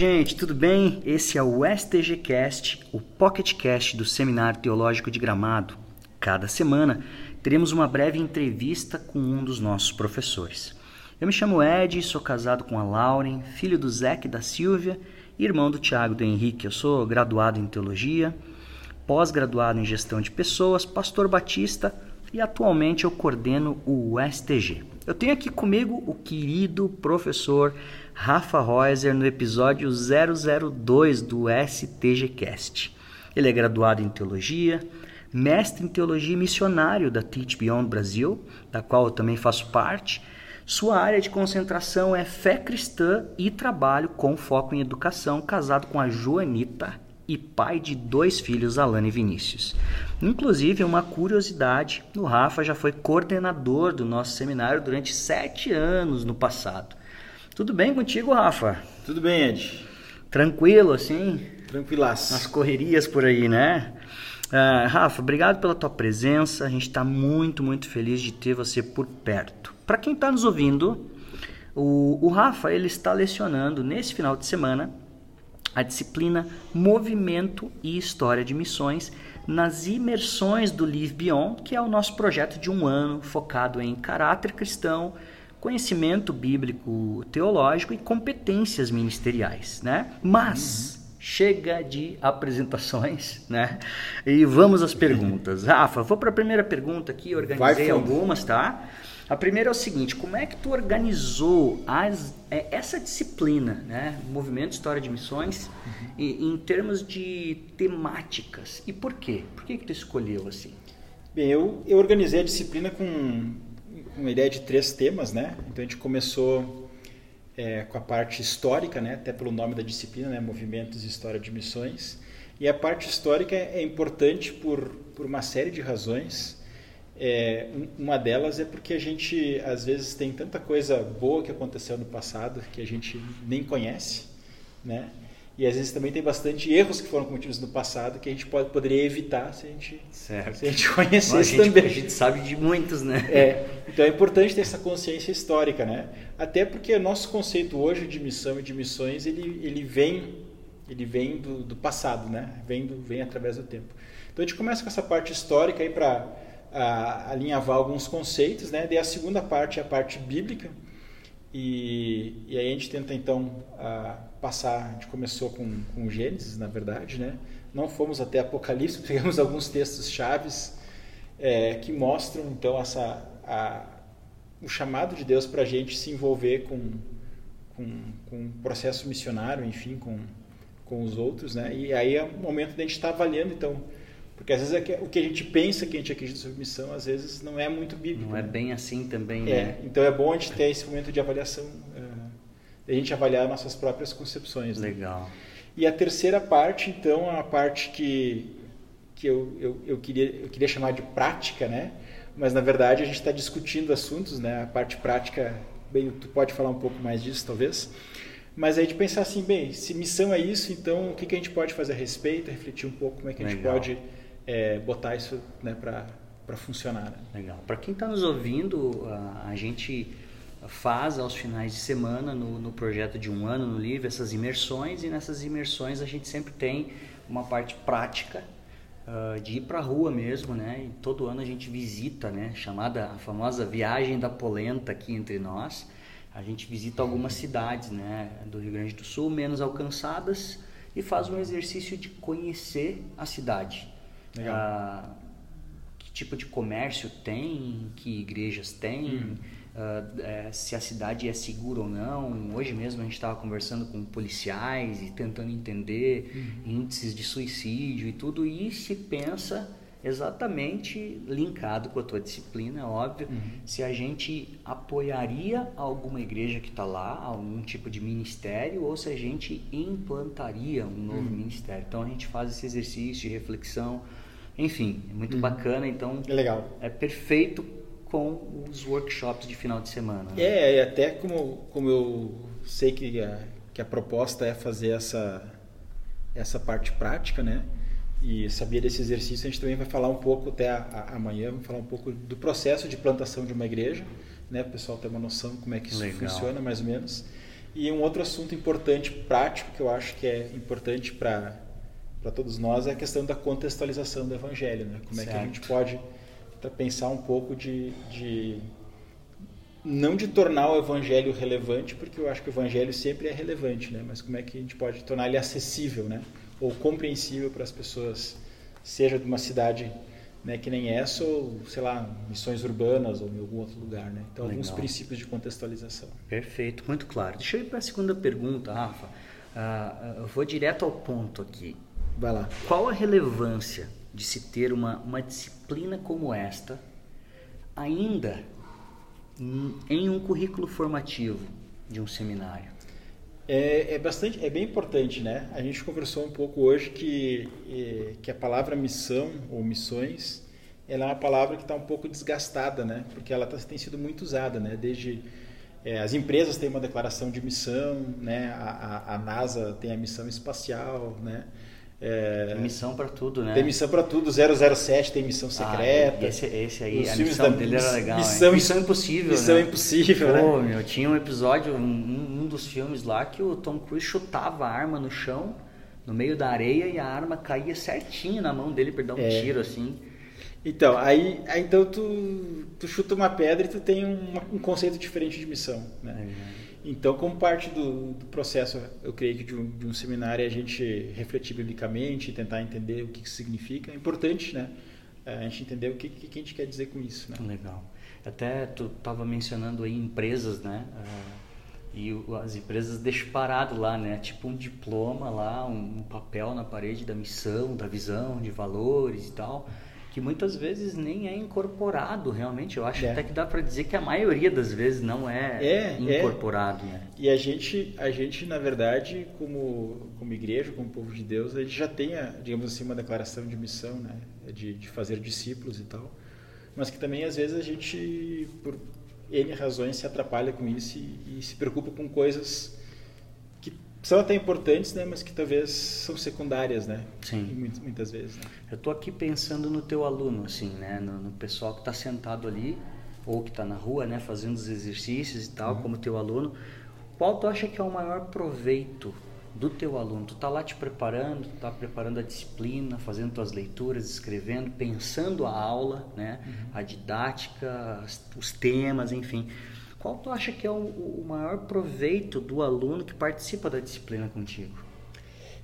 gente, tudo bem? Esse é o STGcast, o PocketCast do Seminário Teológico de Gramado. Cada semana teremos uma breve entrevista com um dos nossos professores. Eu me chamo Ed, sou casado com a Lauren, filho do Zeque da Silvia e irmão do Tiago do Henrique. Eu sou graduado em teologia, pós-graduado em gestão de pessoas, pastor batista e atualmente eu coordeno o STG. Eu tenho aqui comigo o querido professor Rafa Reuser no episódio 002 do STGcast. Ele é graduado em teologia, mestre em teologia e missionário da Teach Beyond Brasil, da qual eu também faço parte. Sua área de concentração é fé cristã e trabalho com foco em educação, casado com a Joanita e pai de dois filhos, Alana e Vinícius. Inclusive, uma curiosidade: o Rafa já foi coordenador do nosso seminário durante sete anos no passado. Tudo bem contigo, Rafa? Tudo bem, Ed. Tranquilo, assim? Tranquilaço. Nas correrias por aí, né? Uh, Rafa, obrigado pela tua presença. A gente está muito, muito feliz de ter você por perto. Para quem está nos ouvindo, o, o Rafa ele está lecionando nesse final de semana a disciplina Movimento e História de Missões nas imersões do Live Beyond, que é o nosso projeto de um ano focado em caráter cristão, conhecimento bíblico teológico e competências ministeriais, né? Mas uhum. chega de apresentações, né? E vamos às perguntas. Rafa, vou para a primeira pergunta aqui, organizei algumas, tá? A primeira é o seguinte: como é que tu organizou as, é, essa disciplina, né, movimento História de Missões, uhum. e, em termos de temáticas? E por quê? Por que que tu escolheu assim? Bem, eu, eu organizei a disciplina com uma ideia de três temas, né? Então a gente começou é, com a parte histórica, né? Até pelo nome da disciplina, né? Movimentos e História de Missões. E a parte histórica é importante por, por uma série de razões. É, uma delas é porque a gente, às vezes, tem tanta coisa boa que aconteceu no passado que a gente nem conhece, né? E às vezes também tem bastante erros que foram cometidos no passado que a gente pode, poderia evitar se a gente, certo. Se a gente conhecesse a gente, também. A gente sabe de muitos, né? É, então é importante ter essa consciência histórica, né? Até porque nosso conceito hoje de missão e de missões, ele, ele vem, ele vem do, do passado, né? Vem, do, vem através do tempo. Então a gente começa com essa parte histórica aí para alinhavar alguns conceitos, né? Daí a segunda parte é a parte bíblica, e, e aí a gente tenta então a, passar, a gente começou com, com Gênesis, na verdade, né? Não fomos até Apocalipse, pegamos alguns textos chaves é, que mostram então essa a, o chamado de Deus para a gente se envolver com com, com um processo missionário, enfim, com com os outros, né? E aí é o momento de a gente estar tá avaliando então porque às vezes é o que a gente pensa que a gente acredita sobre missão, às vezes não é muito bíblico. Não é bem assim também, é, né? Então é bom a gente ter esse momento de avaliação, uh, a gente avaliar nossas próprias concepções. Né? Legal. E a terceira parte, então, é a parte que, que eu, eu, eu, queria, eu queria chamar de prática, né? Mas na verdade a gente está discutindo assuntos, né? A parte prática, bem, tu pode falar um pouco mais disso, talvez. Mas aí de pensar assim, bem, se missão é isso, então o que, que a gente pode fazer a respeito, refletir um pouco como é que a gente pode é, botar isso né, para funcionar. Né? Legal. Para quem está nos ouvindo, a, gente faz aos finais de semana no, no projeto de um ano no livro essas imersões e nessas imersões a gente sempre tem uma parte prática uh, de ir para a rua mesmo, né? E todo ano a gente visita, né? Chamada a famosa viagem da polenta aqui entre nós. A gente visita algumas cidades, né? Do Rio Grande do Sul menos alcançadas e faz um exercício de conhecer a cidade. Uh, que tipo de comércio tem, que igrejas tem, hum. Uh, é, se a cidade é segura ou não. Hoje mesmo a gente estava conversando com policiais e tentando entender hum. índices de suicídio e tudo, e se pensa exatamente linkado com a tua disciplina, é óbvio, uhum. se a gente apoiaria alguma igreja que está lá, algum tipo de ministério, ou se a gente implantaria um novo uhum. ministério. Então a gente faz esse exercício de reflexão, enfim, é muito uhum. bacana, então é legal. É perfeito com os workshops de final de semana. Né? É, e até como, como eu sei que a, que a proposta é fazer essa, essa parte prática, né? E sabia desse exercício, a gente também vai falar um pouco até a, a, amanhã, vamos falar um pouco do processo de plantação de uma igreja, né? O pessoal ter uma noção como é que isso Legal. funciona mais ou menos. E um outro assunto importante, prático, que eu acho que é importante para para todos nós é a questão da contextualização do evangelho, né? Como certo. é que a gente pode pensar um pouco de, de não de tornar o evangelho relevante, porque eu acho que o evangelho sempre é relevante, né? Mas como é que a gente pode tornar ele acessível, né? Ou compreensível para as pessoas, seja de uma cidade né, que nem essa, ou, sei lá, missões urbanas ou em algum outro lugar. Né? Então, Legal. alguns princípios de contextualização. Perfeito, muito claro. Deixa eu ir para a segunda pergunta, Rafa. Uh, eu vou direto ao ponto aqui. Vai lá. Qual a relevância de se ter uma, uma disciplina como esta, ainda em um currículo formativo de um seminário? É, é, bastante, é bem importante, né? A gente conversou um pouco hoje que, é, que a palavra missão ou missões, ela é uma palavra que está um pouco desgastada, né? Porque ela tá, tem sido muito usada, né? Desde é, as empresas têm uma declaração de missão, né? A, a, a NASA tem a missão espacial, né? É, tem missão para tudo, né? Tem missão para tudo. 007 tem missão ah, secreta. Ah, esse, esse aí, Os a missão dele era legal. Missão, missão Impossível. Missão né? Impossível, Pô, né? meu, tinha um episódio, um, um, dos filmes lá, que o Tom Cruise chutava a arma no chão, no meio da areia, e a arma caía certinho na mão dele para dar um é. tiro assim. Então, aí, aí, então tu, tu chuta uma pedra e tu tem um, um conceito diferente de missão, né? É. Então, como parte do, do, processo, eu creio que de um, de um seminário é a gente refletir biblicamente, tentar entender o que, isso significa. É importante, né? É, a gente entender o que, que a gente quer dizer com isso, né? Legal. Até tu estava mencionando aí empresas, né? Uh, e as empresas deixam parado lá, né? Tipo um diploma lá, um papel na parede da missão, da visão, de valores e tal que muitas vezes nem é incorporado realmente. Eu acho é. até que dá para dizer que a maioria das vezes não é, é, é. incorporado. É. Né? E a gente, a gente na verdade, como, como igreja, como povo de Deus, a gente já tem, a, digamos assim, uma declaração de missão, né? de, de fazer discípulos e tal. Mas que também às vezes a gente, por N razões, se atrapalha com isso e, e se preocupa com coisas são até importantes, né, mas que talvez são secundárias, né? Sim. Muitas, muitas vezes. Né? Eu estou aqui pensando no teu aluno, assim, né, no, no pessoal que está sentado ali ou que está na rua, né, fazendo os exercícios e tal, uhum. como teu aluno. Qual tu acha que é o maior proveito do teu aluno? Tu está lá te preparando, tu está preparando a disciplina, fazendo tuas leituras, escrevendo, pensando a aula, né, uhum. a didática, os temas, enfim. Qual tu acha que é o, o maior proveito do aluno que participa da disciplina contigo?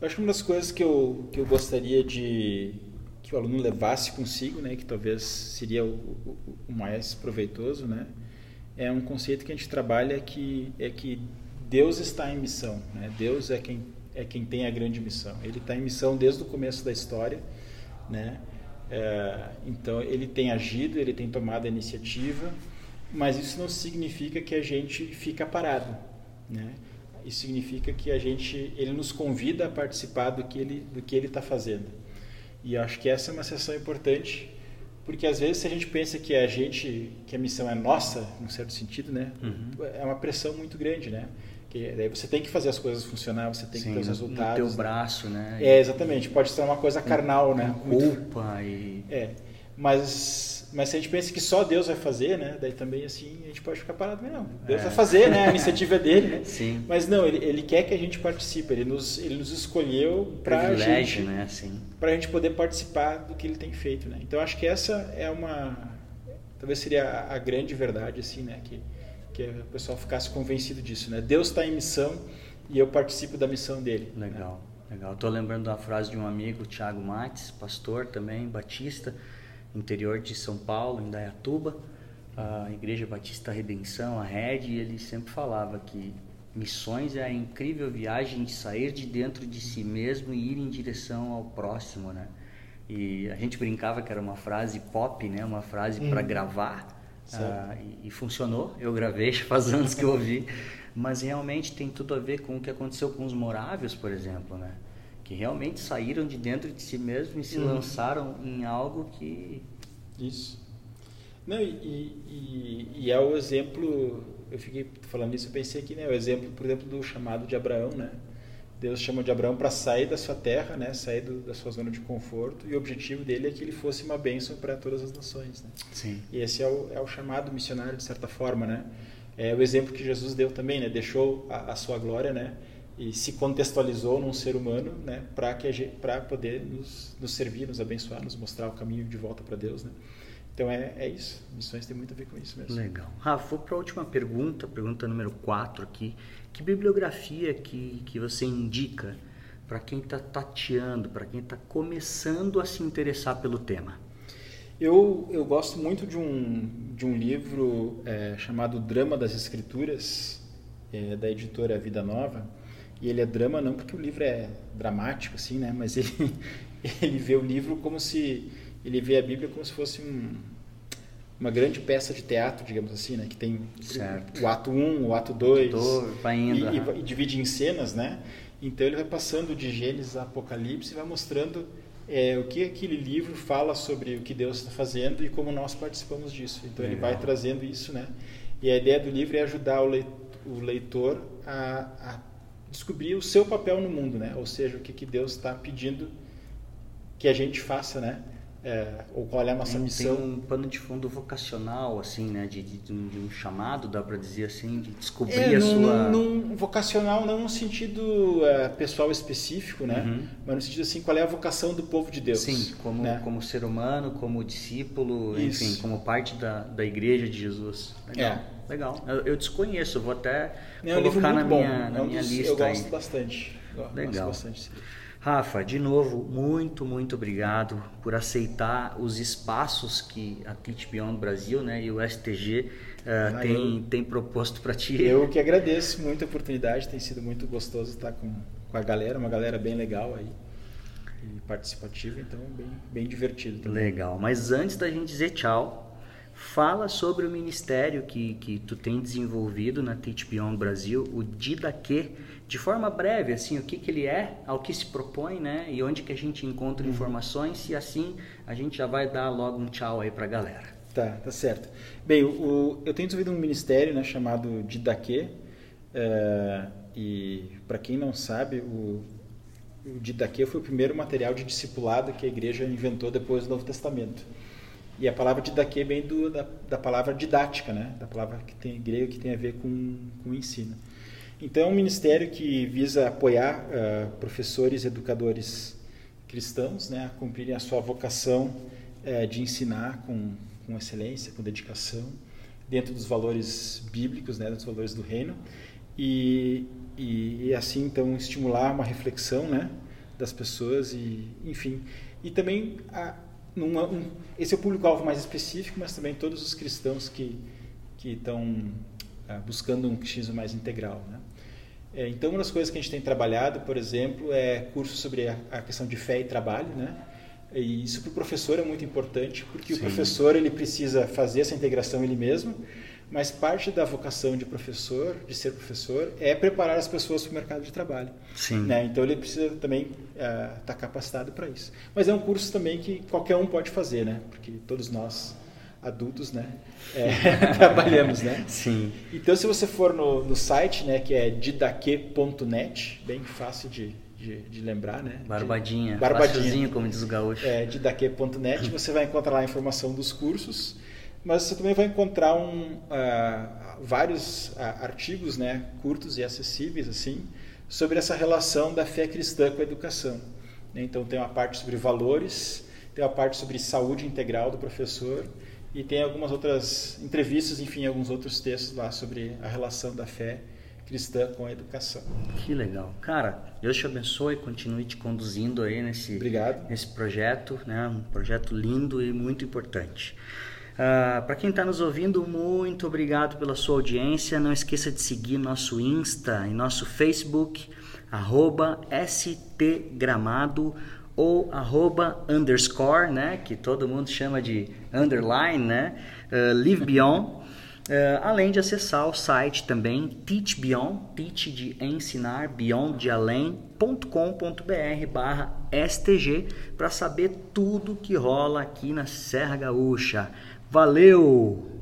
Eu acho que uma das coisas que eu, que eu gostaria de que o aluno levasse consigo, né, que talvez seria o, o, o mais proveitoso, né, é um conceito que a gente trabalha que é que Deus está em missão, né? Deus é quem é quem tem a grande missão. Ele está em missão desde o começo da história, né? É, então ele tem agido, ele tem tomado a iniciativa mas isso não significa que a gente fica parado, né? Isso significa que a gente, ele nos convida a participar do que ele, do que ele está fazendo. E acho que essa é uma sessão importante, porque às vezes se a gente pensa que a gente, que a missão é nossa, num certo sentido, né? Uhum. É uma pressão muito grande, né? Que daí você tem que fazer as coisas funcionar, você tem Sim, que ter os resultados. No teu braço, né? É, exatamente. Pode ser uma coisa carnal, né? Culpa muito... e... É, mas mas se a gente pensa que só Deus vai fazer, né? Daí também assim a gente pode ficar parado, mas não. Deus é. vai fazer, né? A iniciativa é dele, né? Sim. Mas não, ele, ele quer que a gente participe. Ele nos, ele nos escolheu para a gente, né? Assim. Para a gente poder participar do que ele tem feito, né? Então acho que essa é uma, talvez seria a, a grande verdade, assim, né? Que que o pessoal ficasse convencido disso, né? Deus está em missão e eu participo da missão dele. Legal, né? legal. Estou lembrando da frase de um amigo, Tiago Mates, pastor também, batista interior de São Paulo, em Dayatuba, a Igreja Batista Redenção, a Red, ele sempre falava que missões é a incrível viagem de sair de dentro de si mesmo e ir em direção ao próximo, né? E a gente brincava que era uma frase pop, né? Uma frase para uhum. gravar. Uh, e, e, funcionou. Eu gravei, faz anos que eu ouvi. Mas realmente tem tudo a ver com o que aconteceu com os morávios, por exemplo, né? Que realmente saíram de dentro de si mesmo e se uhum. lançaram em algo que isso não e, e, e, é o exemplo eu fiquei falando isso eu pensei aqui né o exemplo por exemplo do chamado de Abraão né Deus chamou de Abraão para sair da sua terra né sair do, da sua zona de conforto e o objetivo dele é que ele fosse uma bênção para todas as nações né Sim. e esse é o, é o chamado missionário de certa forma né É o exemplo que Jesus deu também, né? Deixou a, a sua glória, né? E se contextualizou num ser humano, né? Para que para poder nos, nos servir, nos abençoar, nos mostrar o caminho de volta para Deus, né? Então é, é isso. Missões tem muito a ver com isso mesmo. Legal. Rafa, vou para a última pergunta, pergunta número 4 aqui. Que bibliografia que, que você indica para quem está tateando, para quem está começando a se interessar pelo tema? Eu, eu gosto muito de um, de um livro é, chamado Drama das Escrituras, é, da editora Vida Nova. E ele é drama não porque o livro é dramático, assim, né? Mas ele, ele vê o livro como se... Ele vê a Bíblia como se fosse um, uma grande peça de teatro, digamos assim, né? Que tem certo. o ato 1, um, o ato 2. Vai indo, e, e, e divide em cenas, né? Então ele vai passando de Gênesis a Apocalipse e vai mostrando é, o que aquele livro fala sobre o que Deus está fazendo e como nós participamos disso. Então Legal. ele vai trazendo isso, né? E a ideia do livro é ajudar o leitor a, a descobrir o seu papel no mundo, né? Ou seja, o que, que Deus está pedindo que a gente faça, né? É, ou qual é a nossa tem, missão. Tem um pano de fundo vocacional, assim, né? De, de, de, um, um, chamado, dá para dizer assim, de descobrir é, a num, sua... Num, vocacional não no sentido é, pessoal específico, né? Uhum. Mas no sentido assim, qual é a vocação do povo de Deus. Sim, como, né? como ser humano, como discípulo, Isso. enfim, como parte da, da igreja de Jesus. Legal. É. Legal. Eu, eu desconheço, vou até é um colocar na minha, na é minha lista Eu gosto aí. bastante. Legal. Gosto bastante Rafa, de novo, muito, muito obrigado por aceitar os espaços que a Teach Beyond Brasil né, e o STG uh, eh, ah, tem, eu, tem proposto para ti. Eu que agradeço muito a oportunidade, tem sido muito gostoso estar com, com a galera, uma galera bem legal aí e participativa, então bem, bem divertido. Também. Legal, mas antes da gente dizer tchau, fala sobre o ministério que, que tu tem desenvolvido na Teach Beyond Brasil, o Didaque, de forma breve, assim, o que, que ele é, ao que se propõe, né? E onde que a gente encontra uhum. informações e assim a gente já vai dar logo um tchau aí para a galera. Tá, tá certo. Bem, o, eu tenho desenvolvido um ministério né, chamado Didaquê é, e para quem não sabe, o, o Didaquê foi o primeiro material de discipulado que a igreja inventou depois do Novo Testamento. E a palavra didaquê vem do, da, da palavra didática, né? da palavra que tem, grego que tem a ver com, com ensino. Então, é um ministério que visa apoiar uh, professores e educadores cristãos né, a cumprirem a sua vocação uh, de ensinar com, com excelência, com dedicação, dentro dos valores bíblicos, né, dos valores do reino, e, e, e assim, então, estimular uma reflexão né, das pessoas, e enfim. E também, a, numa, um, esse é o público-alvo mais específico, mas também todos os cristãos que, que estão uh, buscando um cristianismo mais integral. Né? É, então, uma das coisas que a gente tem trabalhado, por exemplo, é curso sobre a, a questão de fé e trabalho, né? E isso para o professor é muito importante, porque Sim. o professor ele precisa fazer essa integração ele mesmo, mas parte da vocação de professor, de ser professor, é preparar as pessoas para o mercado de trabalho. Sim. Né? Então ele precisa também estar uh, tá capacitado para isso. Mas é um curso também que qualquer um pode fazer, né? Porque todos nós adultos, né? É, trabalhamos, né? Sim. Então, se você for no, no site, né, que é didaque.net, bem fácil de, de, de, lembrar, né? Barbadinha. Barbadinha. como diz o gaúcho. É, didaque.net, você vai encontrar lá a informação dos cursos, mas você também vai encontrar um, uh, vários uh, artigos, né, curtos e acessíveis, assim, sobre essa relação da fé cristã com a educação. Então, tem uma parte sobre valores, tem uma parte sobre saúde integral do professor, e tem algumas outras entrevistas, enfim, alguns outros textos lá sobre a relação da fé cristã com a educação. Que legal. Cara, Deus te abençoe, continue te conduzindo aí nesse, Obrigado. nesse projeto, né? um projeto lindo e muito importante. Uh, ah, Para quem está nos ouvindo, muito obrigado pela sua audiência. Não esqueça de seguir nosso Insta e nosso Facebook, arroba stgramado ou arroba underscore, né, que todo mundo chama de underline, né, uh, Live Beyond, uh, além de acessar o site também Teach Beyond, teach de ensinar, beyond de além.com.br barra STG para saber tudo que rola aqui na Serra Gaúcha. Valeu!